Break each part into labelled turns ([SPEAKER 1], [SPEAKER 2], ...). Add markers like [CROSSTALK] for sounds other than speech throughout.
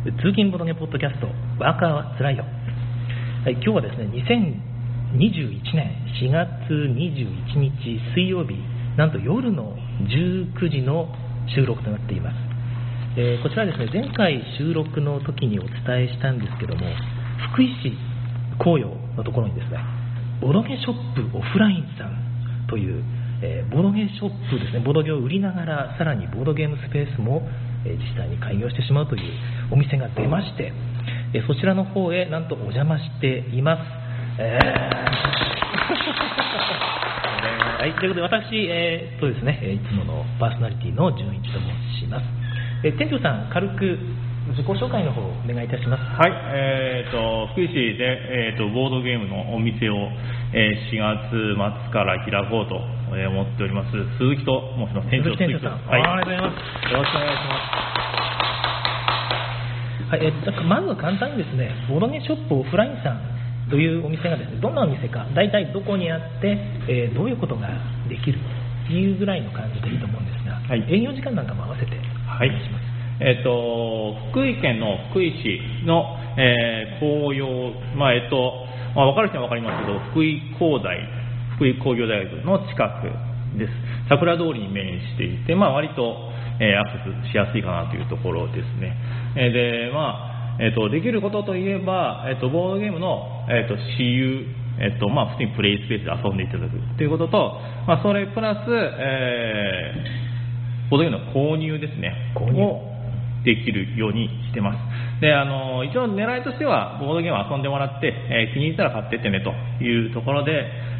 [SPEAKER 1] 通勤ボドゲポッドキャスト。ワーカーはつらいよ、はい、今日はですね2021年4月21日水曜日なんと夜の19時の収録となっています、えーこちらですね前回収録の時にお伝えしたんですけども福井市紅葉のところにですねボドゲショップオフラインさんという、えーボドゲショップですねボドゲを売りながらさらにボードゲームスペースも、え実際に開業してしまうというお店が出まして、えそちらの方へなんとお邪魔しています、えー。[LAUGHS] はい、ということで私、えーとですね、いつものパーソナリティの純一と申します、え店長さん軽く自己紹介の方お願いいたします
[SPEAKER 2] はい、えー、と福井市で、えー、とボードゲームのお店を、えー4月末から開こうと、えー思っております鈴木と申します店長
[SPEAKER 1] 鈴木店長さん、
[SPEAKER 2] はい、
[SPEAKER 1] ありがとうございます。よろしくお願いします。はい、えっと、まず簡単にですね、ボードゲーショップオフラインさんというお店がですね、どんなお店か、大体どこにあって、えーどういうことができるっていうぐらいの感じでいいと思うんですが、
[SPEAKER 2] はい
[SPEAKER 1] 営業時間なんかも合わせて
[SPEAKER 2] はい
[SPEAKER 1] お願いします。
[SPEAKER 2] えっ、と福井県の福井市の、えー紅葉、まあえっ、と、まあ、分かる人は分かりますけど福井工大福井工業大学の近くです。桜通りに面していて、まあ、割と、えーアクセスしやすいかなというところですね、えーでまあえっとできることといえば、えっとボードゲームの、えっと私有えっとまあ、普通にプレイスペースで遊んでいただくということと、まあ、それプラス、えーボードゲームの購入ですね。
[SPEAKER 1] 購入。
[SPEAKER 2] をできるようにしてます。であの一応狙いとしてはボードゲームを遊んでもらって、えー気に入ったら買ってってねというところで、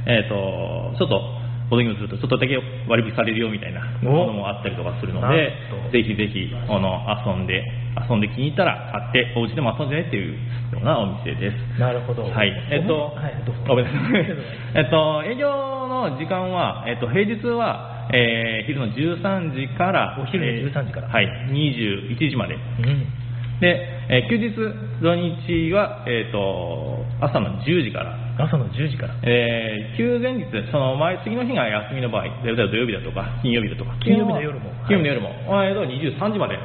[SPEAKER 2] えー、とちょっとボードゲームするとちょっとだけ割引されるよみたいなものもあったりとかするので
[SPEAKER 1] と。
[SPEAKER 2] ぜひぜひあの遊んで遊んで気に入ったら買ってお家でも遊んでねっていうようなお店です。
[SPEAKER 1] なるほど。
[SPEAKER 2] はい、えっと、
[SPEAKER 1] はい。
[SPEAKER 2] ごめんなさい。[LAUGHS] えっと、営業の時間は、えっと、平日は、えー昼の13時から、
[SPEAKER 1] お昼の13時から
[SPEAKER 2] えーはい、21時まで。
[SPEAKER 1] うん。
[SPEAKER 2] で、えー休日、土日は、えっと、朝の10時から。
[SPEAKER 1] 朝の10時から。
[SPEAKER 2] えー休前日、その前、次の日が休みの場合、例えば土曜日だとか、金曜日だとか、
[SPEAKER 1] 金曜日の夜も
[SPEAKER 2] 金曜日の夜も、えーと23時まで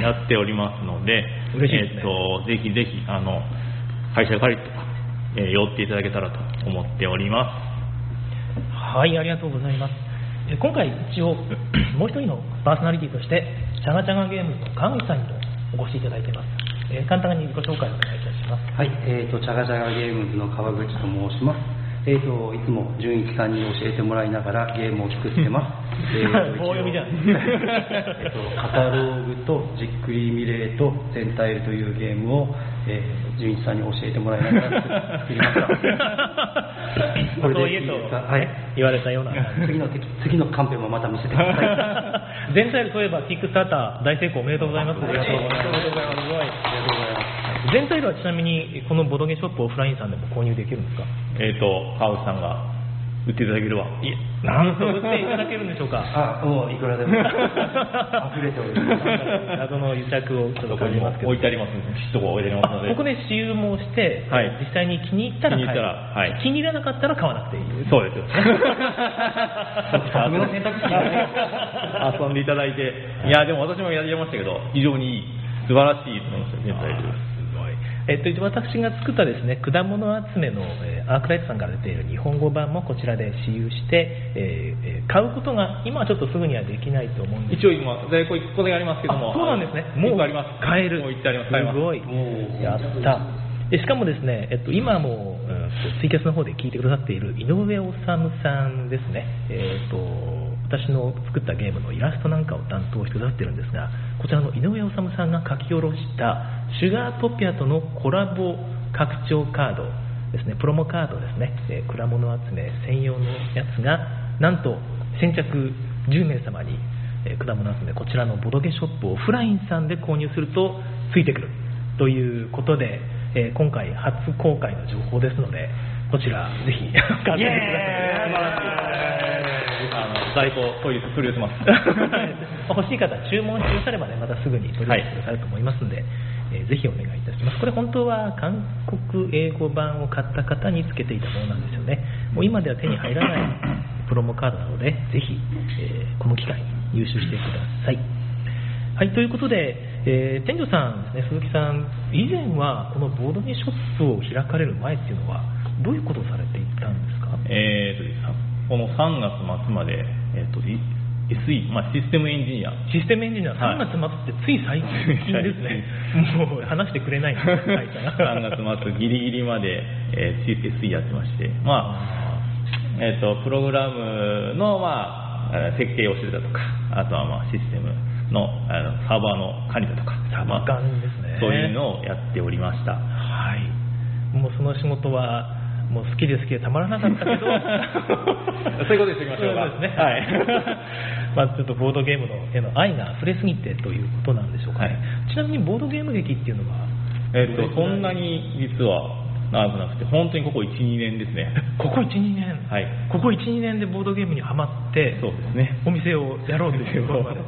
[SPEAKER 2] やっておりますので、
[SPEAKER 1] 嬉しいですね
[SPEAKER 2] えーとぜひぜひ、あの、会社借りとか、えー寄っていただけたらと思っておりま
[SPEAKER 1] はい、ありがとうございます。え今回一応、[CLEARS THROAT] もう一人のパーソナリティとして、チャガチャガゲームズの川口さんにもお越しいただいています。えー簡単に自己紹介をお願いいたします。
[SPEAKER 3] はい、えーと、チャガチャガゲームズの川口と申します。えーと、いつも純一さんに教えてもらいながらゲームを作ってます。[LAUGHS] えーと
[SPEAKER 1] 棒読みじゃん [LAUGHS]
[SPEAKER 3] えーと、カタローグとじっくりミレーとセンタイルというゲームを、えー、純一さんに教えてもらいながら作りました。[LAUGHS] これ
[SPEAKER 1] そう言えと
[SPEAKER 3] でいいですか？はい。
[SPEAKER 1] 言われたような。
[SPEAKER 3] 次の敵次のカンペもまた見せてください。[LAUGHS]
[SPEAKER 1] 全体といえば、キックスターター大成功おめでとうございます。
[SPEAKER 3] ありがとうございます。
[SPEAKER 1] 全体はちなみに、このボドゲショップオフラインさんでも購入できるんですか？
[SPEAKER 2] す。えっ、と、川内さんが売っていただければ。
[SPEAKER 1] いえ、なんと売っていただけるんでしょうか。[LAUGHS]
[SPEAKER 3] あ、もういくらでも。[LAUGHS] 溢れております。
[SPEAKER 1] 謎の癒着をちょっと感じますけど。
[SPEAKER 2] 置いてありますので、きっとこ置いてありますので。
[SPEAKER 1] ここで私有もして、
[SPEAKER 2] はい。
[SPEAKER 1] 実際に気に入ったら買
[SPEAKER 2] 気に入ったらはい。
[SPEAKER 1] 気に入らなかったら買わなくていい。
[SPEAKER 2] そうですよ。
[SPEAKER 3] 二つ目の選択肢
[SPEAKER 2] 遊んでいただいて、いや、でも私もやりましたけど、非常にいい、素晴らしいと思いました、
[SPEAKER 1] えっと、私が作ったですね果物集めの、えーアークライトさんから出ている日本語版もこちらで私有して、えーえー買うことが今はちょっとすぐにはできないと思うんです。
[SPEAKER 2] 一応今、在庫1個だけありますけども。
[SPEAKER 1] あそうなんですね。
[SPEAKER 2] もうあります。
[SPEAKER 1] 買える。
[SPEAKER 2] もう行ってあります。す。
[SPEAKER 1] すごい。やった。でしかもですね、えっと、今も、うんとツイキャスの方で聞いてくださっている井上治さんですね、えっと私の作ったゲームのイラストなんかを担当してくださってるんですがこちらの井上治さんが書き下ろしたシュガートピアとのコラボ拡張カードですねプロモカードですね、え果物集め専用のやつがなんと先着10名様にえ果物集めこちらのボドゲショップオフラインさんで購入するとついてくる。ということで、えー今回初公開の情報ですのでこちらぜひ [LAUGHS] 買ってください。
[SPEAKER 2] あの在庫取り取り寄せます。[LAUGHS]
[SPEAKER 1] 欲しい方は注文してくださればねまたすぐに取り寄せてくださると思いますので、えーぜひお願いいたします。これ本当は韓国英語版を買った方につけていたものなんですよね。もう今では手に入らない [COUGHS] プロモカードなのでぜひ、えーこの機会に入手してください。はいということで、えー店長さんですね、鈴木さん、以前はこのボードゲーショップを開かれる前っていうのは、どういうことをされていたんですか？
[SPEAKER 2] えーとですねこの3月末まで、えーとい SE、まあ、システムエンジニア。
[SPEAKER 1] システムエンジニア、
[SPEAKER 2] はい。
[SPEAKER 1] 3月末ってつい最近ですね、もう話してくれない。んです会社が
[SPEAKER 2] 3月末ギリギリまで、えー SE やってまして、まあえー、とプログラムの、まあ、えー設計をしてたとかあとは、まあ、システムのあのサーバーの管理だとか。
[SPEAKER 1] サバ缶ですね。
[SPEAKER 2] まあそういうのをやっておりました。
[SPEAKER 1] はい、もうその仕事は、もう好きで好きでたまらなかったけど、[LAUGHS]
[SPEAKER 2] そういうことにしておきましょうか。
[SPEAKER 1] そうですね、
[SPEAKER 2] はい。[LAUGHS]
[SPEAKER 1] まあちょっとボードゲームのへの愛が溢れすぎてということなんでしょうかね、ちなみにボードゲーム劇っていうのは、
[SPEAKER 2] えー、とそんなに実は長くなくて本当にここ12年ですね。[LAUGHS]
[SPEAKER 1] ここ1、2年、
[SPEAKER 2] はい。
[SPEAKER 1] ここ1、2年でボードゲームにはまって、
[SPEAKER 2] そうですね。
[SPEAKER 1] お店をやろうというところまで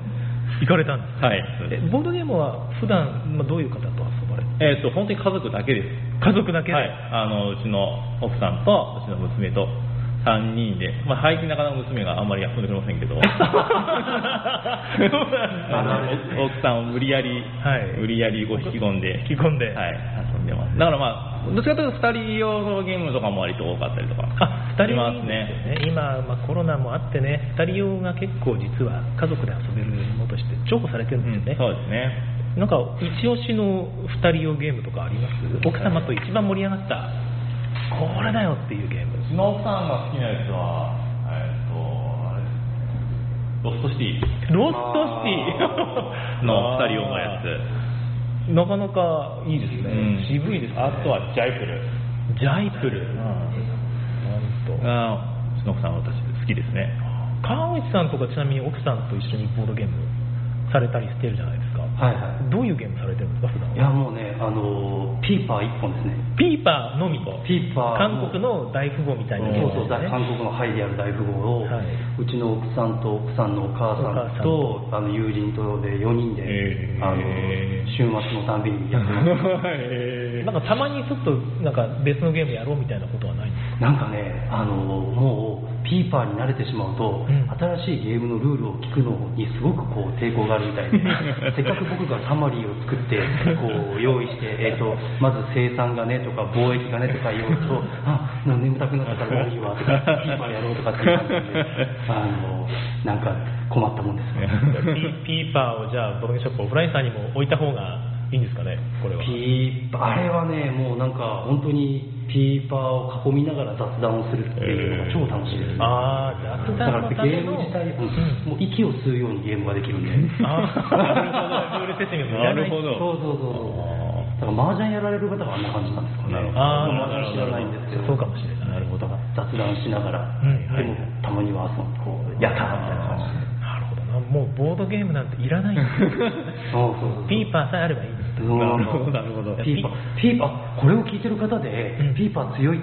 [SPEAKER 1] 行かれたんです、
[SPEAKER 2] はい。
[SPEAKER 1] えボードゲームは普段、まあどういう方と遊
[SPEAKER 2] えー、と本当に家族だけです。
[SPEAKER 1] 家族だけで、
[SPEAKER 2] はい、あのうちの奥さんとうちの娘と3人で、まあ、最近なかなか娘があんまり遊んでくれませんけど。[LAUGHS] [LAUGHS] 奥さんを無理やり、
[SPEAKER 1] はい。
[SPEAKER 2] 無理やりこう引き込んで。
[SPEAKER 1] 引き込んで。
[SPEAKER 2] はい、遊んでます。だからまあどっちかというと2人用のゲームとかも割と多かったりとか
[SPEAKER 1] あ2人
[SPEAKER 2] ますね。
[SPEAKER 1] ね。今、まあ、コロナもあってね2人用が結構実は家族で遊べるものとして重宝されてるんですよね、
[SPEAKER 2] そうですね
[SPEAKER 1] なんか一押しの2人用ゲームとかあります？奥様と一番盛り上がったこれだよっていうゲーム。
[SPEAKER 2] うちの奥さんが好きなやつはえっとあれロストシティ。
[SPEAKER 1] ロストシティ？[LAUGHS]
[SPEAKER 2] の2人用のやつ。
[SPEAKER 1] なかなかいいですね、
[SPEAKER 2] うん。
[SPEAKER 1] 渋いですね。
[SPEAKER 2] あとはジャイプル。
[SPEAKER 1] ジャイプル、なんと。
[SPEAKER 2] がうちの奥さんは私好きですね。
[SPEAKER 1] 川内さんとかちなみに奥さんと一緒にボードゲームされたりしてるじゃないですか
[SPEAKER 3] はいはい。
[SPEAKER 1] どういうゲームされてるんですか普段は？い
[SPEAKER 3] やもうねあのピーパー1本ですね。
[SPEAKER 1] ピーパーのみ
[SPEAKER 3] ピーパー
[SPEAKER 1] 韓国の大富豪みたいなゲー
[SPEAKER 3] そうそう、韓国のハイである大富豪を、
[SPEAKER 1] はい。う
[SPEAKER 3] ちの奥さんと奥さんのお母さ
[SPEAKER 1] ん
[SPEAKER 3] んと。あの友人とで4人で、
[SPEAKER 2] へー。
[SPEAKER 3] あの週末のたんびにやってます [LAUGHS]
[SPEAKER 1] なんかたまにちょっとなんか別のゲームやろうみたいなことはないんですか
[SPEAKER 3] なんかねあのもうピーパーに慣れてしまうと、
[SPEAKER 1] うん。
[SPEAKER 3] 新しいゲームのルールを聞くのにすごくこう抵抗があるみたいで [LAUGHS] せっかく僕がサマリーを作ってこう用意して、えー、とまず生産がねとか貿易がねとか言うとあもう眠たくなったからもういいわとかピーパーやろうとかっていう感じであのなんか困ったもんですね。
[SPEAKER 1] ピピーパーをじゃあボードゲームショップオフラインさんにも置いた方がいいんですかねこれは。
[SPEAKER 3] ピーパーあれはねもうなんか本当にピーパーを囲みながら雑談をするっていうのが超楽しいですね、
[SPEAKER 1] ああ雑
[SPEAKER 3] だから
[SPEAKER 1] 談のための
[SPEAKER 3] ゲーム自体、うん
[SPEAKER 1] うん。
[SPEAKER 3] もう息を吸うようにゲームができるんで。
[SPEAKER 1] あー。なるほど。ルール説明な
[SPEAKER 2] るほど
[SPEAKER 3] そうそうそうそう。だから麻雀やられる方はあんな感じなんですかね。
[SPEAKER 2] なるほど。
[SPEAKER 1] あー
[SPEAKER 3] 麻雀知らないんですけど
[SPEAKER 1] そうかもしれない。
[SPEAKER 2] なるほど。
[SPEAKER 3] 雑談しながら、
[SPEAKER 1] うん
[SPEAKER 3] でもたまには遊んこうやったーみたいな感じで。
[SPEAKER 1] なるほどな。もうボードゲームなんていらないんですよ。[LAUGHS]
[SPEAKER 3] そうそうそう
[SPEAKER 1] ピーパーさえあればいい
[SPEAKER 2] なるほどなるほど。
[SPEAKER 3] ピーパー。ピーパーこれを聞いてる方で、
[SPEAKER 1] うん。
[SPEAKER 3] ピーパー強い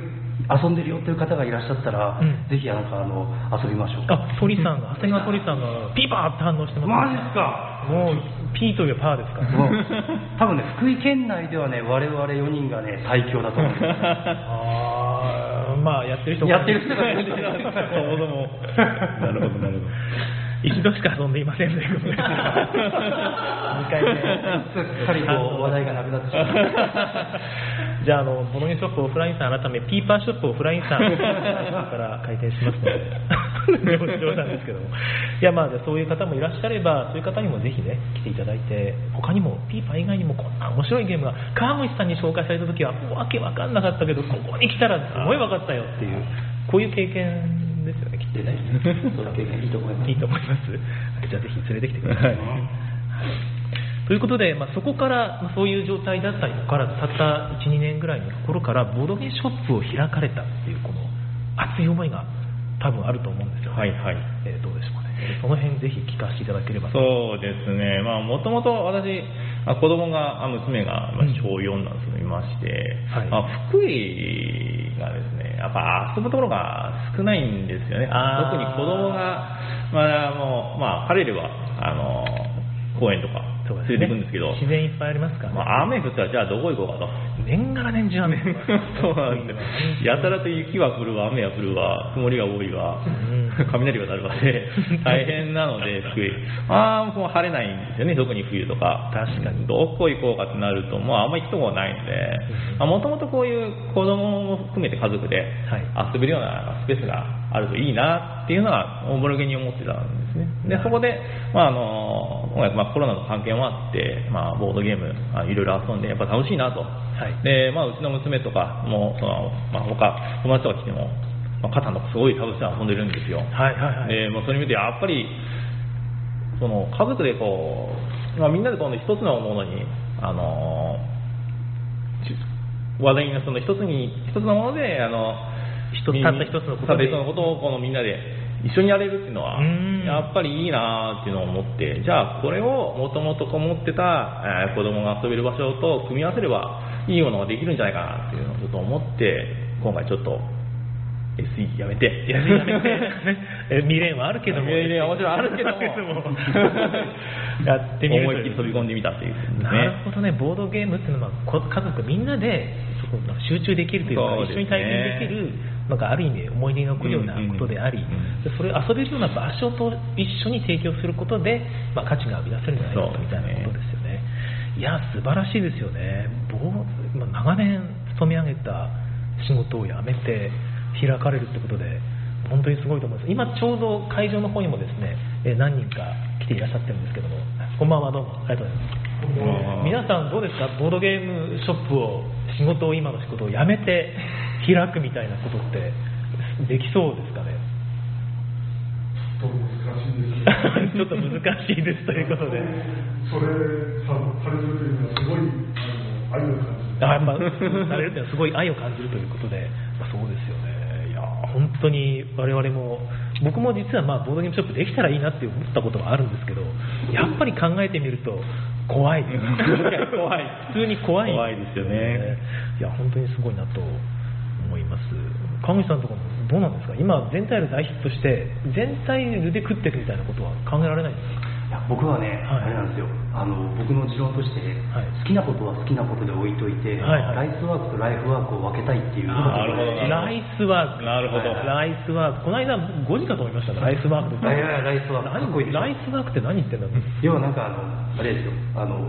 [SPEAKER 3] 遊んでるよっていう方がいらっしゃったら、
[SPEAKER 1] うん。
[SPEAKER 3] ぜひなんかあの遊びましょう。
[SPEAKER 1] あ鳥さんが長谷川鳥さんがピーパーって反応してます
[SPEAKER 3] マジっすか？
[SPEAKER 1] もうピーというパーですから。
[SPEAKER 3] もう多分ね福井県内ではね我々4人がね最強だと思う。んですよ
[SPEAKER 1] ああまあやってる人
[SPEAKER 3] やってる人がい。るんで
[SPEAKER 2] そもそも [LAUGHS] なるほどなるほど
[SPEAKER 1] 一度しか遊んでいませんということで。2回目。
[SPEAKER 3] すっかりこう話題がなくなってしまう
[SPEAKER 1] じゃああのボロゲショップオフラインさん改めピーパーショップオフラインさんから開店しますので冗談ですけどもいやまあじゃあそういう方もいらっしゃればそういう方にもぜひね来ていただいて他にもピーパー以外にもこんな面白いゲームが川口さんに紹介された時はわけわかんなかったけどここに来たらすごい分かったよっていうこういう経験で
[SPEAKER 3] そういう経験いいと思います
[SPEAKER 1] いいと思います。はいじゃあぜひ連れてきてください。
[SPEAKER 2] はい
[SPEAKER 1] ということで、まあ、そこから、まあ、そういう状態だったにもかかわらずたった1、2年ぐらいのところからボードゲーショップを開かれたっていうこの熱い思いが多分あると思うんですよね。
[SPEAKER 2] はいはい
[SPEAKER 1] えーどうでしょうかね。えーその辺ぜひ聞かせていただければと。
[SPEAKER 2] そうですね、まあ、もともと私、あ子供が、あ娘が小4なんですけど、いまして、
[SPEAKER 1] はい
[SPEAKER 2] まあ、福井がですね、やっぱ遊ぶところが少ないんですよね。特に子供が、まあ、もう、まあ、彼らは、あの、公園とか
[SPEAKER 1] そうですね。
[SPEAKER 2] 連れて行くんですけど、
[SPEAKER 1] 自然いっぱいありますからね、
[SPEAKER 2] まあ、雨降ったらじゃあどこ行こうかと。
[SPEAKER 1] 年がら年中雨。[LAUGHS]
[SPEAKER 2] そうなんです。よ。やたらと雪は降るわ、雨は降るわ、曇りが多いわ、
[SPEAKER 1] うん。
[SPEAKER 2] 雷が鳴るわで、[LAUGHS] 大変なので、福井。ああ、もう晴れないんですよね、特に冬とか。
[SPEAKER 1] 確かに。
[SPEAKER 2] どこ行こうかってなると、もうあんまり行くとこがないので、もともとこういう子供も含めて家族で
[SPEAKER 1] はい。
[SPEAKER 2] 遊べるようなスペースがあるといいなっていうのは、おぼろげに思ってたんですね。で、そこで、まあ、あの、音楽まあ、コロナの関係もあって、まあ、ボードゲーム、あいろいろ遊んで、やっぱ楽しいなと。
[SPEAKER 1] はい
[SPEAKER 2] で、まあ、うちの娘とかも、その、まあ、他、友達とか来ても、まあ、肩のすごい楽しさ遊んでるんですよ。
[SPEAKER 1] はいはいはい
[SPEAKER 2] で、もうそれ見て、やっぱり、その、家族でこう、まあ、みんなでこの一つのものに、あの、し話題のその一つに、一つのもので、あの、
[SPEAKER 1] 一つたった一つのことで
[SPEAKER 2] のことをこのみんなで一緒にやれるっていうのは
[SPEAKER 1] うん、
[SPEAKER 2] やっぱりいいなっていうのを思って、じゃあこれをもともとこもってた、えー子供が遊べる場所と組み合わせればいいものができるんじゃないかなっていうのをちょっと思って、今回ちょっと SE やめて。
[SPEAKER 1] やめて [LAUGHS] え未練はあるけども。
[SPEAKER 2] 未練はもちろんあるけども。[LAUGHS]
[SPEAKER 1] やってみる
[SPEAKER 2] 思いっきり飛び込んでみたっていう、ね。
[SPEAKER 1] なるほどね。ボードゲームっていうのはこ家族みんなで集中できるというか一緒に体験できるなんかある意味思い出に残るようなことであり、それを遊べるような場所と一緒に提供することで、まあ、価値が生み出せるんじゃないかみたいなことですよね。いや素晴らしいですよね。長年勤め上げた仕事を辞めて開かれるってことで本当にすごいと思います。今ちょうど会場の方にもですねえー何人か来ていらっしゃってるんですけどもこんばんはどうも。ありがとうございます。皆さんどうですか？ボードゲームショップを仕事を今の仕事を辞めて開くみたいなことってできそうですかね？[LAUGHS] ちょっと難しいですということで。
[SPEAKER 4] それさされるというのはすごい愛を感じる。
[SPEAKER 1] あやっぱされるというのはすごい愛を感じるということで、まあ、そうですよね。いや本当に我々も僕も実はまあボードゲームショップできたらいいなって思ったことはあるんですけどやっぱり考えてみると怖いです。[LAUGHS]
[SPEAKER 2] 怖い。
[SPEAKER 1] 普通に怖い。
[SPEAKER 2] 怖いですよね。
[SPEAKER 1] いや本当にすごいなとます。川口さんとかもどうなんですか？今全体で大ヒットして全体で食っていくみたいなことは考えられないんですか？
[SPEAKER 3] いや僕はね、
[SPEAKER 1] はい。
[SPEAKER 3] あれなんですよ。あの僕の持論として、
[SPEAKER 1] はい。
[SPEAKER 3] 好きなことは好きなことで置いといて、
[SPEAKER 1] はいはい。
[SPEAKER 3] ライスワークとライフワークを分けたいっていう
[SPEAKER 2] なるほど
[SPEAKER 1] ライスワーク。
[SPEAKER 2] なるほど
[SPEAKER 1] ライスワーク。この間5時かと思いましたね。ライスワーク
[SPEAKER 3] いやいやライスワーク。
[SPEAKER 1] ライスワークって何言ってんだろう？
[SPEAKER 3] 要はなんかあのあれですよ。あの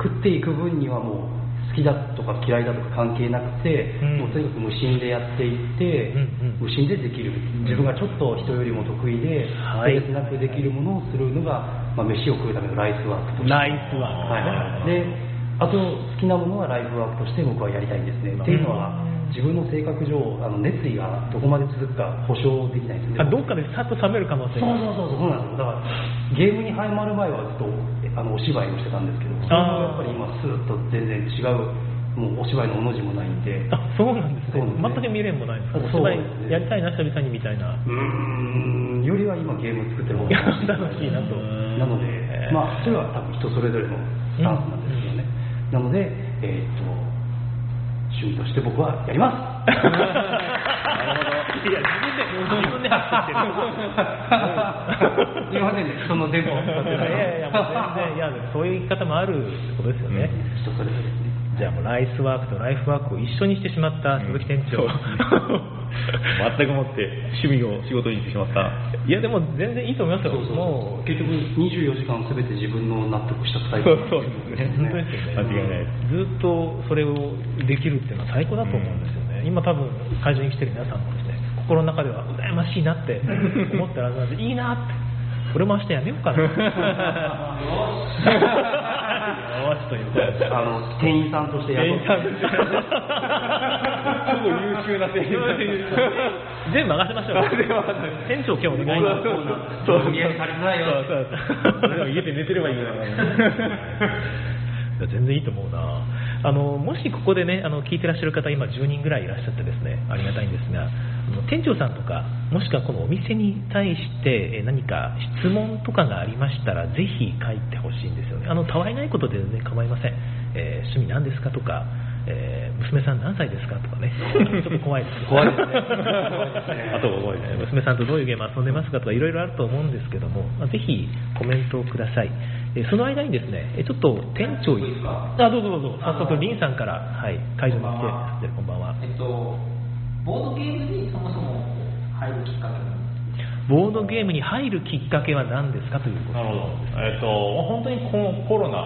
[SPEAKER 3] 食っていく分にはもう好きだとか嫌いだとか関係なくて、
[SPEAKER 1] うん。
[SPEAKER 3] もうとにかく無心でやっていって、
[SPEAKER 1] うんうん。
[SPEAKER 3] 無心でできる。自分がちょっと人よりも得意で、
[SPEAKER 1] はい。
[SPEAKER 3] なくできるものをするのが、まあ、飯を食うためのライスワークとして。
[SPEAKER 1] ライスワーク。
[SPEAKER 3] はい、であと好きなものはライフワークとして僕はやりたいんですね、っていうのは自分の性格上あの熱意がどこまで続くか保証できないんですね。
[SPEAKER 1] あどっかでさっと冷める可能性が。
[SPEAKER 3] そうそうそうそうなんです。よだからゲームにハマる前はずっとあのお芝居をしてたんですけどそれもやっぱり今スーッと全然違うもうお芝居のおの字もないんで。
[SPEAKER 1] あそうなんですね。
[SPEAKER 3] ね。
[SPEAKER 1] 全く未練もないんですか？お芝居やりたいな久々にみたいな
[SPEAKER 3] うーんよりは今ゲーム作ってる方が
[SPEAKER 1] 楽しいなと。
[SPEAKER 3] なので、まあそれは多分人それぞれのスタンスなんですけどね、なのでえーっと趣味として僕はやります。
[SPEAKER 1] なるほどいや自分で自分で走ってる。
[SPEAKER 3] すいませんね人の電波を使って
[SPEAKER 1] いやいやいやもう全然いやそういう言い方もあるってことですよね、
[SPEAKER 3] 人それぞれ。ですね
[SPEAKER 1] じゃあもうライスワークとライフワークを一緒にしてしまった鈴木店長、[LAUGHS]
[SPEAKER 2] 全くもって趣味を仕事にしてしまった。
[SPEAKER 1] いやでも全然いいと思いますよ。
[SPEAKER 3] そうそう
[SPEAKER 1] もう
[SPEAKER 3] 結局24時間すべて自分の納得したタイプ
[SPEAKER 2] そうですね。
[SPEAKER 1] 本当ですよね。
[SPEAKER 2] 間違いない
[SPEAKER 1] ずっとそれをできるっていうのは最高だと思うんですよね、今多分会場に来てる皆さんもですね心の中では羨ましいなって思ってるはずなんでいいなって。俺も明日やめようかな [LAUGHS] よしということで
[SPEAKER 3] あの店員さんとして
[SPEAKER 1] 店員さん [LAUGHS] として
[SPEAKER 2] 超優秀な店員さん
[SPEAKER 1] 全部任せましょう店長今日お願いします
[SPEAKER 3] そう無理やり借りづらいよ。
[SPEAKER 1] そ [LAUGHS] うそう
[SPEAKER 2] でも [LAUGHS] 家で寝てればいいのに。
[SPEAKER 1] いや全然いいと思うなあのもしここでねあの聞いてらっしゃる方今10人ぐらいいらっしゃってですねありがたいんですが店長さんとかもしくはこのお店に対してえ何か質問とかがありましたらぜひ書いてほしいんですよね。あのたわいないことで全然構いません、えー趣味何ですかとかえー娘さん何歳ですかとかね。[LAUGHS] ちょっと怖いです
[SPEAKER 3] 怖いですね。[LAUGHS]
[SPEAKER 2] あと覚えて
[SPEAKER 1] えー娘さんとどういうゲーム遊んでますかとかいろいろあると思うんですけども、まあぜひコメントをください、えーその間にですね、えーちょっと店長
[SPEAKER 5] いいですか
[SPEAKER 1] あ、どうぞどうぞ。早速、リンさんから、はい、会場に来て、でこんばんは。
[SPEAKER 5] えっと、ボードゲームにそもそも入るきっかけ
[SPEAKER 1] ボードゲームに入るきっかけは何ですかということ。
[SPEAKER 2] なるほど、えっとまあ本当にこのコロナ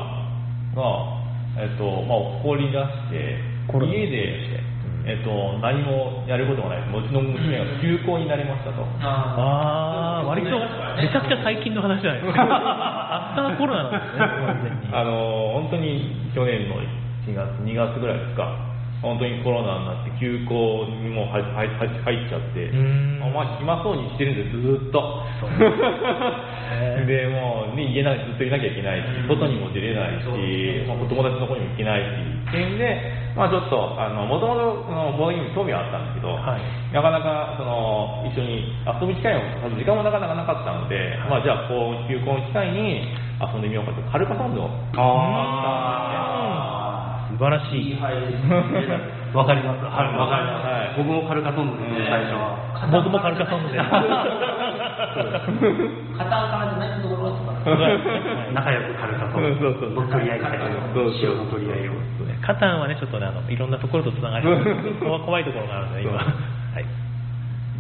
[SPEAKER 2] が、えっとまあ、起こり出して、家で、えっと、何もやることがない、うちの娘が休校になりましたと。
[SPEAKER 1] ああ、割と、めちゃくちゃ最近の話じゃないですか。[LAUGHS] アフターコロナなんですね、完全に。
[SPEAKER 2] あの本当に去年の1月、2月ぐらいですか、本当にコロナになって、休校にも入っちゃって、
[SPEAKER 1] うーん。
[SPEAKER 2] まあまあ、暇そうにしてるんです、ずーっと。
[SPEAKER 1] ね [LAUGHS]
[SPEAKER 2] でもう、ね、家の中にずっといなきゃいけないし、外にも出れないし、まあ、お友達の方にも行けないし、っていうん。で、まあ、ちょっと、もともとボードゲームに興味はあったんですけど、
[SPEAKER 1] はい。
[SPEAKER 2] なかなかその一緒に遊ぶ機会も、時間もなかなかなかったので、まあ、じゃあ、こう、休校の機会に遊んでみようかと、カルカソンヌを
[SPEAKER 3] あ
[SPEAKER 1] 素晴らしい。
[SPEAKER 3] わかります。はい、わかります。
[SPEAKER 2] はい
[SPEAKER 3] 僕もカルカソンヌですね、最初は。
[SPEAKER 1] 僕もカルカソンヌで。
[SPEAKER 5] カタンからじゃないところ
[SPEAKER 3] 仲良くカルカソンヌ。
[SPEAKER 2] そうそうそう
[SPEAKER 3] 取り合いみたいな
[SPEAKER 2] そうそう。
[SPEAKER 3] 白の取り合いを。
[SPEAKER 1] カタンはね、ちょっとね、あのいろんなところとつながり怖怖いところがあるので、今。はい。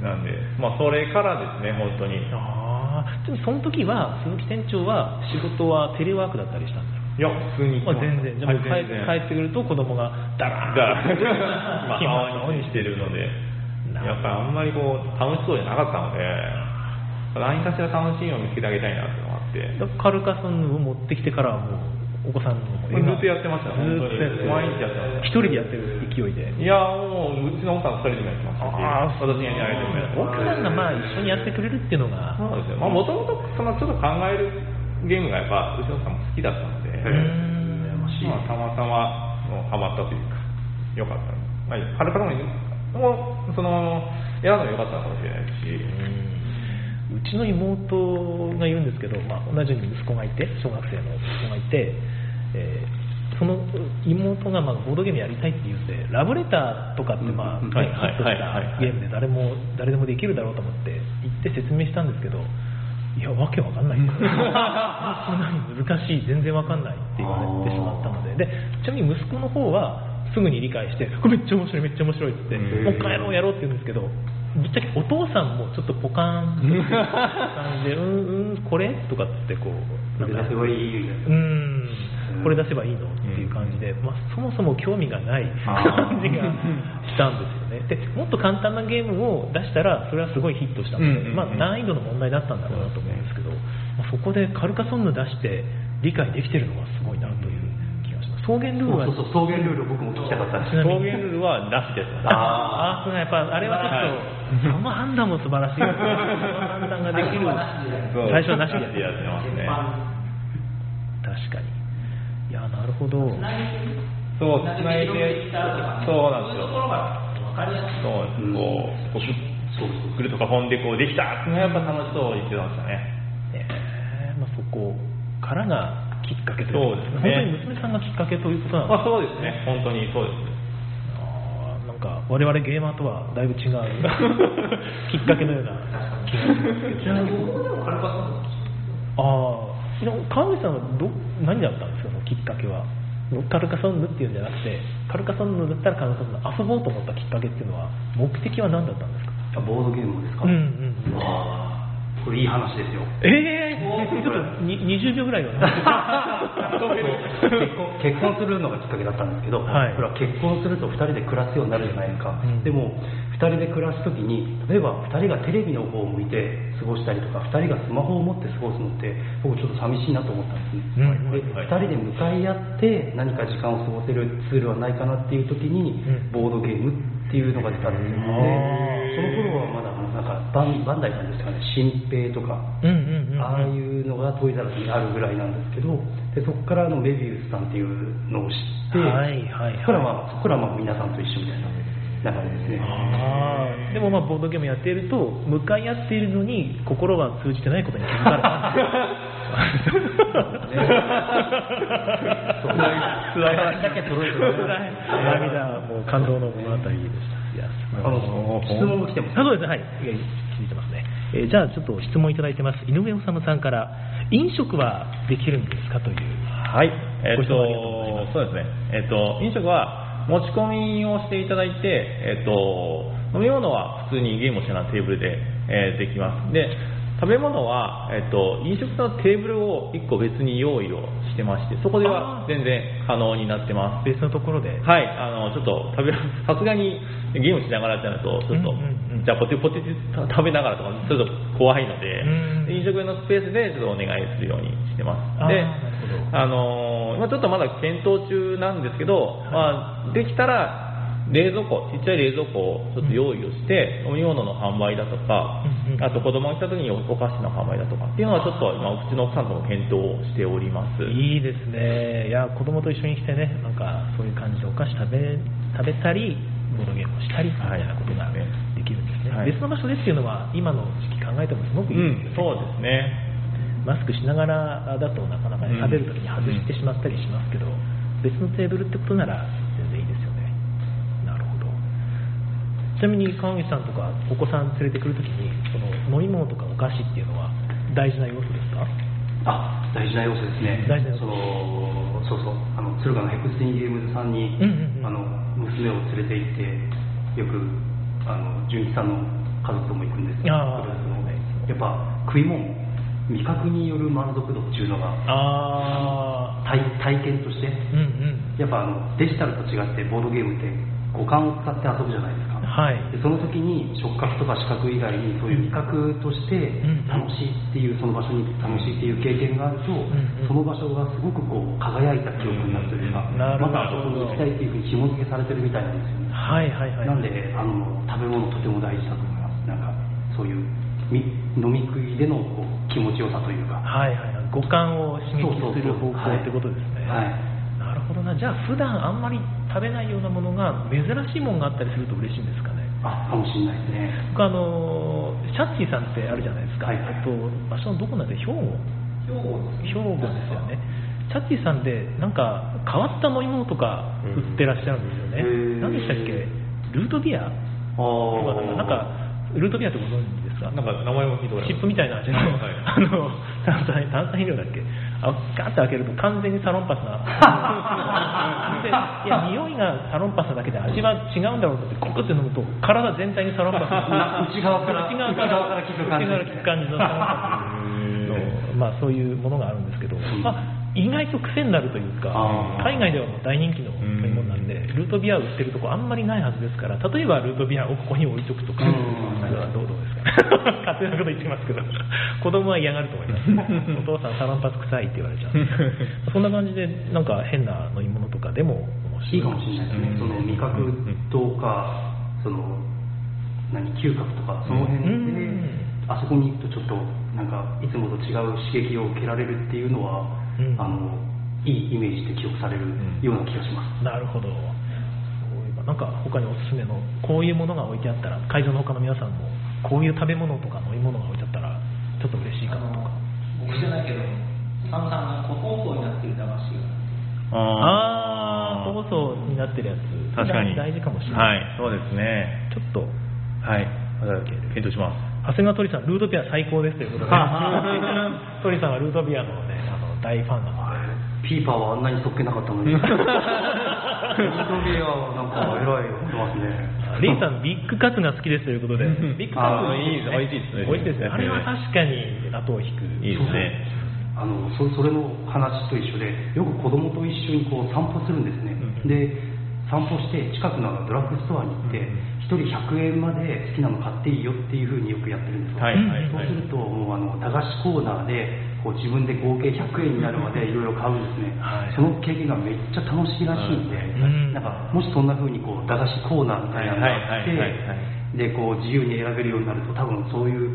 [SPEAKER 2] なんで、まあ、それからですね、本当に。
[SPEAKER 1] ああ、でもその時は、鈴木店長は仕事はテレワークだったりしたんですか？
[SPEAKER 2] いや、普通に
[SPEAKER 1] まあ、全然、じゃあ帰ってくると子供がダラーン。
[SPEAKER 2] が、まあ、
[SPEAKER 1] 暇
[SPEAKER 2] 浜ににしてるので、やっぱりあんまりこう、楽しそうじゃなかったので、何かしら楽しいのを見つけてあげたいなっていうのがあって、
[SPEAKER 1] カルカソンヌを持ってきてからはもうお子さんのも
[SPEAKER 2] ずっとやってました
[SPEAKER 1] ずーっとやって
[SPEAKER 2] 毎日やってました。
[SPEAKER 1] 一人でやってる勢いで。
[SPEAKER 2] いや、もう、うちの奥さん二人でもやってましたし、
[SPEAKER 1] あー
[SPEAKER 2] 私がやりてもやってま
[SPEAKER 1] 奥
[SPEAKER 2] した
[SPEAKER 1] さんがまあ一緒にやってくれるっていうのが。
[SPEAKER 2] そうですよ。まあ、もともと、その、ちょっと考えるゲームがやっぱ、うちの奥さんも好きだったので、まあ、たまたま、もうハマったというか、よかった。まあ、カルカソンヌも、その、選んだのよかったのかもしれないし、
[SPEAKER 1] うちの妹がいるんですけど、まあ、同じように息子がいて小学生の息子がいて、えーその妹がまあボードゲームやりたいって言ってラブレターとかってまあ、
[SPEAKER 3] うん
[SPEAKER 1] ね
[SPEAKER 2] はいはい
[SPEAKER 1] ヒットした
[SPEAKER 2] はい。はい
[SPEAKER 1] ゲームで誰も誰でもできるだろうと思って行って説明したんですけどいやわけわかんない。そんなに難しい全然わかんないって言われてしまったので。でちなみに息子の方はすぐに理解してこれめっちゃ面白いめっちゃ面白いって言って
[SPEAKER 2] うん
[SPEAKER 1] もう一回やろうやろうって言うんですけどぶっちゃけお父さんもちょっとポカーンとした感じでうんうんこれ？とかってこう
[SPEAKER 3] これ出せばいいみたいな
[SPEAKER 1] うーんこれ出せばいいのっていう感じで、まあ、そもそも興味がない感じがしたんですよね。でもっと簡単なゲームを出したらそれはすごいヒットしたので、まあ、難易度の問題だったんだろうなと思うんですけど、まあ、そこでカルカソンヌ出して理解できてるのがすごいなという気がします。草原ルールは
[SPEAKER 3] そうそうそう、草原ルール僕も聞きたかったんです。
[SPEAKER 1] ちなみに
[SPEAKER 2] 表現ルールはなしです。
[SPEAKER 1] ああそうやっぱあれはちょっと、その判断も素晴らしいですね。[LAUGHS] その判断ができる。最初はなしで
[SPEAKER 2] やってますね。
[SPEAKER 1] 確かにいやなるほど
[SPEAKER 2] そう、つないで、そうなんですよ。
[SPEAKER 5] そういうところが分かりやすい
[SPEAKER 2] そうです。こう、こう
[SPEAKER 3] そうそう
[SPEAKER 2] ぐるっと囲んでこうできたっていうのがやっぱ楽しそうに言ってましたね。
[SPEAKER 1] えーまあ、そこからがきっかけということ
[SPEAKER 2] そうですね
[SPEAKER 1] 本当に娘さんがきっかけということなんですか
[SPEAKER 2] まあそうですね。本当にそうです。
[SPEAKER 1] あーなんか我々ゲーマーとはだいぶ違う [LAUGHS] きっかけのような気がするんですけど
[SPEAKER 5] 僕でもカルカソンヌ
[SPEAKER 1] ああでも川口さんはど何だったんですか？そのきっかけは。カルカソンヌっていうんじゃなくてカルカソンヌだったらカルカソンヌ遊ぼうと思ったきっかけっていうのは目的は何だったんですか
[SPEAKER 3] あボードゲームですか、
[SPEAKER 1] うんうん
[SPEAKER 3] あーこれいい話ですよ
[SPEAKER 1] ええちょっとに20秒ぐらいは
[SPEAKER 3] 結婚結婚するのがきっかけだったんですけど、
[SPEAKER 1] はい
[SPEAKER 3] これは結婚すると2人で暮らすようになるじゃないですか、
[SPEAKER 1] うん
[SPEAKER 3] でも人で暮らす時に例えば2人がテレビの方を向いて過ごしたりとか2人がスマホを持って過ごすのって僕ちょっと寂しいなと思ったんですね、
[SPEAKER 1] うん。
[SPEAKER 3] で2人で向かい合って何か時間を過ごせるツールはないかなっていう時に、
[SPEAKER 1] うん。
[SPEAKER 3] ボードゲームっていうのが出たんですよ
[SPEAKER 1] あー
[SPEAKER 3] でその頃はまだなんかバンバンダイさんですかね。新平とか
[SPEAKER 1] うんうんうん
[SPEAKER 3] ああいうのがトイザらスにあるぐらいなんですけどでそこからあのメビウスさんっていうのを知って、
[SPEAKER 1] はいはいはい。
[SPEAKER 3] そこからまあそこからまあ皆さんと一緒みたいな流れですね。
[SPEAKER 1] でもまあボードゲームやっていると向かい合っているのに心は通じてないことに気づかれた。[LAUGHS]
[SPEAKER 3] 辛い。話だけ届い。てます
[SPEAKER 1] 辛い。涙もう感動の物語でしたい。や
[SPEAKER 3] 質問が来てます
[SPEAKER 1] あそうですねはい。気づい。てますね、えーじゃあちょっと質問い。ただい。てます井上治さんから飲食はできるんですかとい。う
[SPEAKER 2] はい、えっ
[SPEAKER 1] ご質問ありがとうござい。ます
[SPEAKER 2] と、そうですね、えっと、飲食は持ち込みをしていただいて、えっと、飲み物は普通にゲームをしながらテーブルで、えできます。で、食べ物は、えっと、飲食のテーブルを1個別に用意をしてまして、そこでは全然可能になってます。
[SPEAKER 1] 別のところで、
[SPEAKER 2] はい、あの、ちょっと食べ、[LAUGHS] さすがにゲームしながらってなると、ちょっと、
[SPEAKER 1] うんうんうん。
[SPEAKER 2] じゃあポテポテ食べながらとか、ちょっと怖いので、
[SPEAKER 1] うん
[SPEAKER 2] 飲食のスペースでちょっとお願いするようにしてます。で
[SPEAKER 1] あ
[SPEAKER 2] のー今ちょっとまだ検討中なんですけど、まあ、できたら冷蔵庫、ちっちゃい冷蔵庫をちょっと用意をして、飲み物の販売だとか、あと子供が来た時にお菓子の販売だとかっていうのはちょっと今、うちの奥さんとも検討をしております。
[SPEAKER 1] いいですね、いや子供と一緒に来てね、なんかそういう感じでお菓子食べ食べたり、ボードゲームをしたりみたいなことが
[SPEAKER 2] はい
[SPEAKER 1] できるんですね、
[SPEAKER 2] はい。
[SPEAKER 1] 別の場所でっていうのは、今の時期考えてもすごくいいですよね、
[SPEAKER 2] うん、そうですね。
[SPEAKER 1] マスクしながらだとなかなかね、
[SPEAKER 2] うん
[SPEAKER 1] 食べるときに外してしまったりしますけど、別のテーブルってことなら全然いいですよね。なるほど。ちなみに川口さんとかお子さん連れてくるときに、その飲み物とかお菓子っていうのは大事な要素ですか？
[SPEAKER 3] あ大事な要素ですね。
[SPEAKER 1] 大事な要素。
[SPEAKER 3] そのそうそうあの敦賀のヘクスティンゲームズさんに、
[SPEAKER 1] うんうんうん。
[SPEAKER 3] あの娘を連れて行ってよくあの純一さんの家族とも行くんですけどやっぱ食い物味覚による満足度っていうのが
[SPEAKER 1] あ
[SPEAKER 3] 体体験として
[SPEAKER 1] ー、うんうん。
[SPEAKER 3] やっぱあのデジタルと違ってボードゲームって五感を使って遊ぶじゃないですか
[SPEAKER 1] はい。
[SPEAKER 3] でその時に触覚とか視覚以外にそういう味覚として
[SPEAKER 1] うん
[SPEAKER 3] 楽しいっていうその場所に楽しいっていう経験があると、その場所がすごくこう輝いた記憶になるというか、またそこに行きたいっていうふうに紐付けされてるみたいなんですよね、
[SPEAKER 1] はいはいはい。
[SPEAKER 3] なんであの食べ物とても大事だと思いますなんかそういうみ飲み食いでのこう気持ちよさというか
[SPEAKER 1] はいはいはい。五感を刺激する方向ってことですね。
[SPEAKER 3] はい
[SPEAKER 1] なるほどな。じゃあ普段あんまり食べないようなものが珍しいものがあったりすると嬉しいんですかね。
[SPEAKER 3] あかもしれないですね。
[SPEAKER 1] 僕あのシャッチーさんってあるじゃないですか、
[SPEAKER 3] はい
[SPEAKER 1] と、場所のどこなんで兵庫
[SPEAKER 5] 兵庫です
[SPEAKER 1] 兵庫ですよね。シャッチーさんでなんか変わった飲み物とか売ってらっしゃるんですよね、
[SPEAKER 3] へー。
[SPEAKER 1] 何でしたっけ？ルートビア？
[SPEAKER 3] あ
[SPEAKER 1] とかなんかルートビアってご存知ですか？
[SPEAKER 2] なんか名前も聞いたことある
[SPEAKER 1] チップみたいな味の、
[SPEAKER 2] はい。
[SPEAKER 1] あの炭酸炭酸飲料だっけ？あガッと開けると完全にサロンパスな。[LAUGHS] でいや匂いがサロンパスなだけで味は違うんだろうってゴクって飲むと体全体にサロンパスが。[LAUGHS]
[SPEAKER 3] 内側から
[SPEAKER 1] 内側から
[SPEAKER 3] 効く感じ
[SPEAKER 1] のサロンパス。のまあそういうものがあるんですけど、あ意外と癖になるというか海外ではもう大人気の飲み物なんでルートビアを売ってるとこあんまりないはずですから例えばルートビアをここに置いとくとか
[SPEAKER 3] うん。
[SPEAKER 1] それはどうどうですか。[LAUGHS] 勝手なこと言ってますけど。子供は嫌がると思います。[LAUGHS] お父さんサロンパス臭いって言われちゃう [LAUGHS] そんな感じでなんか変な飲み物とかでも面白い。
[SPEAKER 3] いいかもしれないですね、
[SPEAKER 2] うん。
[SPEAKER 3] その味覚とか、その何嗅覚とか、その辺で、
[SPEAKER 1] うん。
[SPEAKER 3] あそこに行くとちょっとなんかいつもと違う刺激を受けられるっていうのは、
[SPEAKER 1] うん。
[SPEAKER 3] あのいいイメージで記憶されるような気がします。
[SPEAKER 1] なるほど。そういえばなんか他におすすめのこういうものが置いてあったら会場の他の皆さんもこういう食べ物とか飲み物が置いてあったらちょっと嬉しいかなとか。
[SPEAKER 5] 僕じゃないけどサムさんが個包装になってる駄菓子が
[SPEAKER 1] ああー放送になってるやつ。
[SPEAKER 2] 確かに。
[SPEAKER 1] 大事かもしれない、
[SPEAKER 2] はいそうですね。
[SPEAKER 1] ちょっと。
[SPEAKER 2] はい検討します。
[SPEAKER 1] 長谷川鳥さん、ルートビア最高ですということで、[LAUGHS] [LAUGHS] 鳥さんはルートビアの,、ね、あの大ファンなので、
[SPEAKER 3] ピーパーはあんなにそっけなかったのに、リトビアはなんか偉いことますね。
[SPEAKER 1] レイさん、ビッグカツが好きですということで、ビッグカツ
[SPEAKER 3] あー
[SPEAKER 2] いいです美味しいですね。
[SPEAKER 1] 美味しいですね、あれは確かに後を引く、
[SPEAKER 2] いいですね
[SPEAKER 3] あのそそれの話と一緒でよく子供と一緒にこう散歩するんですね、で散歩して近くのドラッグストアに行って、1人100円まで好きなの買っていいよっていうふうによくやってるんですよ、
[SPEAKER 2] はいはいはい。
[SPEAKER 3] そうするともうあの駄菓子コーナーでこう自分で合計100円になるまでいろいろ買うんですね、
[SPEAKER 1] はい。
[SPEAKER 3] その経験がめっちゃ楽しいらしいんで、
[SPEAKER 1] うん。
[SPEAKER 3] なんかもしそんなふうにこう駄菓子コーナーみたいなのがあって、でこう自由に選べるようになると多分そういう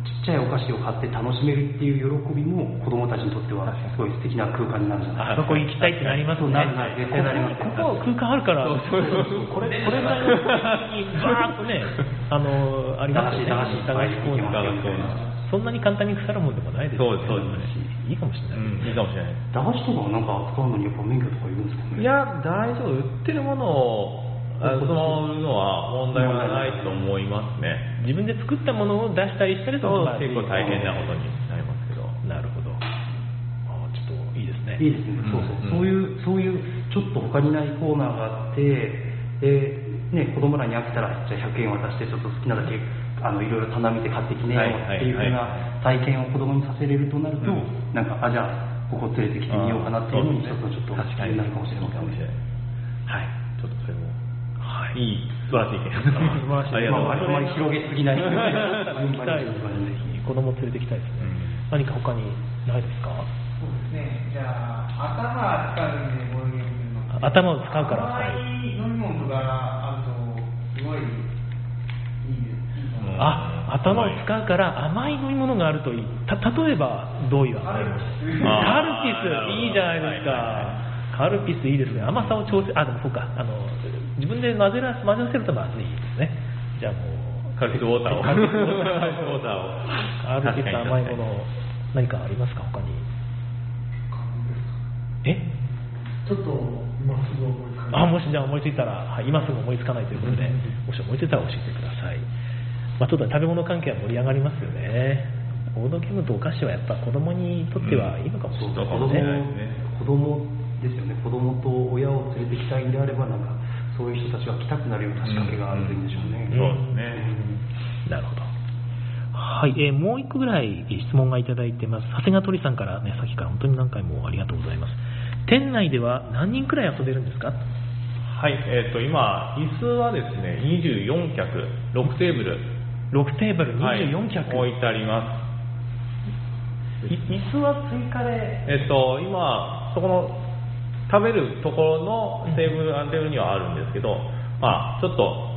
[SPEAKER 3] ちっちゃいお菓子を買って楽しめるっていう喜びも子供たちにとってはすごい素敵な空間になるんじゃない
[SPEAKER 1] あそこ行きたいってなりますね、
[SPEAKER 3] なるなる絶対なります。
[SPEAKER 1] ここここ空間あるから、これこれぐらいの空間にバーッとね、あのありますよね、
[SPEAKER 3] 駄菓子
[SPEAKER 1] 駄菓子
[SPEAKER 3] 駄菓子コーナー
[SPEAKER 1] そんなに簡単に腐るもんでもないですよね、
[SPEAKER 2] そうですそうです。
[SPEAKER 1] いいかもしれない。
[SPEAKER 2] うん。いいかもしれない。
[SPEAKER 3] 駄菓子とかはなんか扱うのにやっぱ免許とかいるんですかね
[SPEAKER 2] いや大丈夫。売ってるものをあその売るのは問題はないと思いますね。
[SPEAKER 1] 自分で作ったものを出したりしたりと
[SPEAKER 2] 結構大変なことになりますけど。
[SPEAKER 1] なるほど。
[SPEAKER 3] いいですね、そうそう、そういう、そういう、ちょっと他にないコーナーがあって、で、ね、子供らに飽きたら、じゃあ100円渡して、ちょっと好きなだけ、あの、いろいろ棚見て買ってきねよっていうふうな体験を子供にさせれるとなると、
[SPEAKER 2] うん。
[SPEAKER 3] なんか、あ、じゃあ、ここ連れてきてみようかなっていうのに、ちょっと、ちょっと、
[SPEAKER 2] 確かに。
[SPEAKER 3] なるかもしれませんね。
[SPEAKER 2] はい。ちょっとそれも
[SPEAKER 1] はい。
[SPEAKER 2] いい。素晴らしい
[SPEAKER 1] 素晴らしい
[SPEAKER 2] ありがとうございます。
[SPEAKER 3] まああまり広げすぎない [LAUGHS]
[SPEAKER 1] 行きたいですね、ぜひ子供連れて行きたい。ですね。何か他にないですか？
[SPEAKER 5] そうですね。じゃあ、頭使うんで、ボードゲームするの。って。
[SPEAKER 1] 頭を使うから。
[SPEAKER 5] 甘い。飲み物とかあると、すごいいいです。いいと思う
[SPEAKER 1] あ、頭を使うから甘い飲み物があるといい。た、例えば、どういう甘いものカルピス、いいじゃないですか。カルピスいいですね。甘さを調整、あ、でもそうか。あの、自分で混ぜら、混ぜらせるとまずいですね。じゃあもう、
[SPEAKER 2] カルピスウォーターを
[SPEAKER 1] カルピスウォーター
[SPEAKER 2] カルピスウォーターを
[SPEAKER 1] カルピス甘いもの、何かありますか、他に。え？
[SPEAKER 4] ちょっと今すぐ思いつかない
[SPEAKER 1] あもしじゃあ思いついたら、はい、今すぐ思いつかないということで、もし思いついたら教えてください。まあ、ちょっと食べ物関係は盛り上がりますよね。ボードゲームとお菓子はやっぱ子供にとってはいいのかもしれないですね。
[SPEAKER 3] 子供ですよね、子供と親を連れてきたいんであれば、なんか、そういう人たちが来たくなるような仕掛けがあるといいんでしょうね。
[SPEAKER 2] そうですね
[SPEAKER 1] なるほど。はい、えーもう一個ぐらい質問がいただいてます。長谷川鳥さんからね、さっきから本当に何回もありがとうございます。店内では何人くらい遊べるんですか？
[SPEAKER 2] はい、えっ、と、今、椅子はですね、24脚、6テーブル、
[SPEAKER 1] ?6 テーブル24脚。
[SPEAKER 2] はい置いてありま
[SPEAKER 1] い椅子は追加で、
[SPEAKER 2] す。えっ、と、今、そこの食べるところのテーブル、アンテーブルにはあるんですけど、まあ、ちょっと、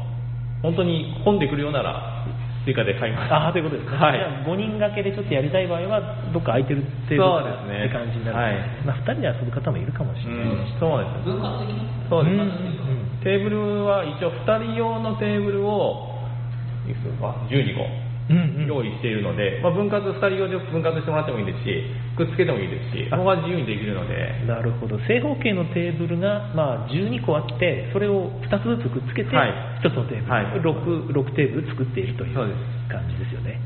[SPEAKER 2] 本当に混んでくるようなら、追加で買います。
[SPEAKER 1] ああ、ということですね。
[SPEAKER 2] はい
[SPEAKER 1] じゃあ5人掛けでちょっとやりたい場合は、どっか空いてるテーブル
[SPEAKER 2] そうですね
[SPEAKER 1] って感じになる、
[SPEAKER 2] はい
[SPEAKER 1] まあ、2人で遊ぶ方もいるかもし
[SPEAKER 2] う
[SPEAKER 1] れないです
[SPEAKER 2] ん、そうです。そうです、
[SPEAKER 1] うんうん
[SPEAKER 2] テーブルは一応2人用のテーブルをいくつか12個。
[SPEAKER 1] うんうん。
[SPEAKER 2] 用意しているので、まあ、分割2人用で分割してもらってもいいですしくっつけてもいいですしそこは自由にできるので。
[SPEAKER 1] なるほど。正方形のテーブルが、まあ、12個あってそれを2つずつくっつけて
[SPEAKER 2] はい。
[SPEAKER 1] 1つのテーブル、
[SPEAKER 2] はい。
[SPEAKER 1] 6, 6テーブル作っているという感じですよね。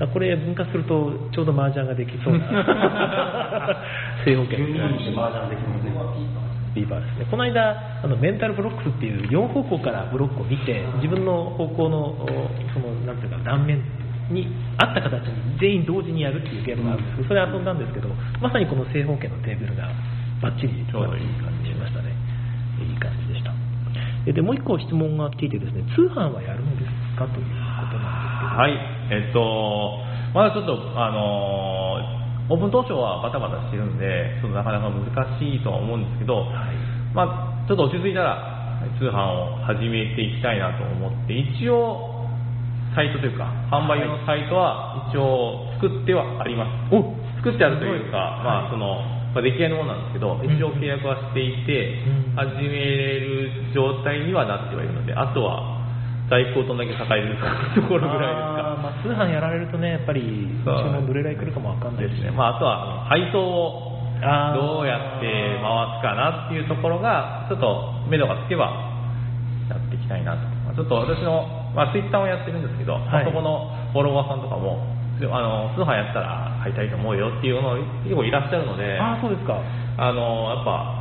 [SPEAKER 1] あこれ分割するとちょうど麻雀ができそうな。[LAUGHS] 正方形。
[SPEAKER 3] 12人で麻雀で
[SPEAKER 1] この間あのメンタルブロックスっていう4方向からブロックを見て自分の方向のおそのなんていうか断面に合った形に全員同時にやるっていうゲームがあるんですけどそれ遊んだんですけどまさにこの正方形のテーブルがバッチリ
[SPEAKER 2] ちょうどいい
[SPEAKER 1] 感じしましたね。いい感じでした。えでもう一個質問が来ていてですね通販はやるんですか？ということなん
[SPEAKER 2] はい。えっとまだちょっとあのーオープン当初はバタバタしてるんでちょっとなかなか難しいとは思うんですけど、まあ、ちょっと落ち着いたら通販を始めていきたいなと思って一応サイトというか販売用のサイトは一応作ってはあります、作ってあるというか、まあそのまあ、出来合いのものなんですけど、一応契約はしていて、
[SPEAKER 1] うん。
[SPEAKER 2] 始めれる状態にはなってはいるので、あとは在庫とだけ抱えるところぐらいですか。
[SPEAKER 1] まあ、通販やられるとねやっぱり注文どれぐらい来るかもわかんない
[SPEAKER 2] ですね。まあ、あとはあの配送をどうやって回すかなっていうところが、ちょっと目処がつけばやっていきたいなと。まあちょっと私の、まあ、ツイッターをやってるんですけど、まあ
[SPEAKER 1] はい
[SPEAKER 2] そこのフォロワーさんとかも、であの通販やったら買いたいと思うよっていうの結構いらっしゃるので、
[SPEAKER 1] ああそうですか
[SPEAKER 2] あのやっぱ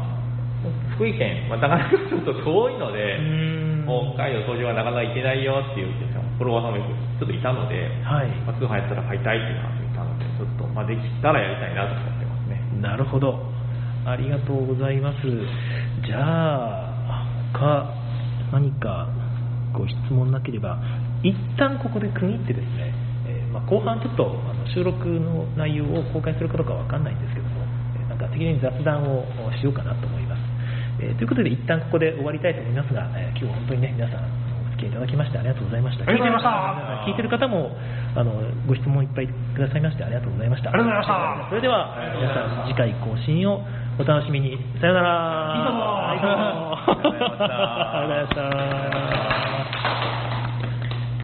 [SPEAKER 2] 福井県、まあ、なかなかちょっと遠いので、
[SPEAKER 1] ん。
[SPEAKER 2] 北海道東京はなかなか行けないよっていうフォロワーさんもちょっといたので、
[SPEAKER 1] はい。
[SPEAKER 2] まあ、通販やったら買いたいっていう方もいたので、ちょっと、まあ、できたらやりたいなと思ってますね。
[SPEAKER 1] なるほど。ありがとうございます。じゃあ他何かご質問なければ一旦ここで区切ってですね、えーまあ、後半ちょっとあの収録の内容を公開するかどうかわかんないんですけどもえーなんか適当に雑談をしようかなと思います、えーということで一旦ここで終わりたいと思いますが、えー今日は本当にね皆さんお付き合いいただきましてありがとうございました。
[SPEAKER 3] ありがとうございました。
[SPEAKER 1] 聞いてる方もあのご質問いっぱいくださいましてありがとうございました。
[SPEAKER 3] ありがとうございました。
[SPEAKER 1] それでは皆さん次回更新をお楽しみに。さよなら。
[SPEAKER 3] いいぞ
[SPEAKER 1] はい。どうも。[LAUGHS]
[SPEAKER 2] ありがとうございました。
[SPEAKER 1] ありがとうございました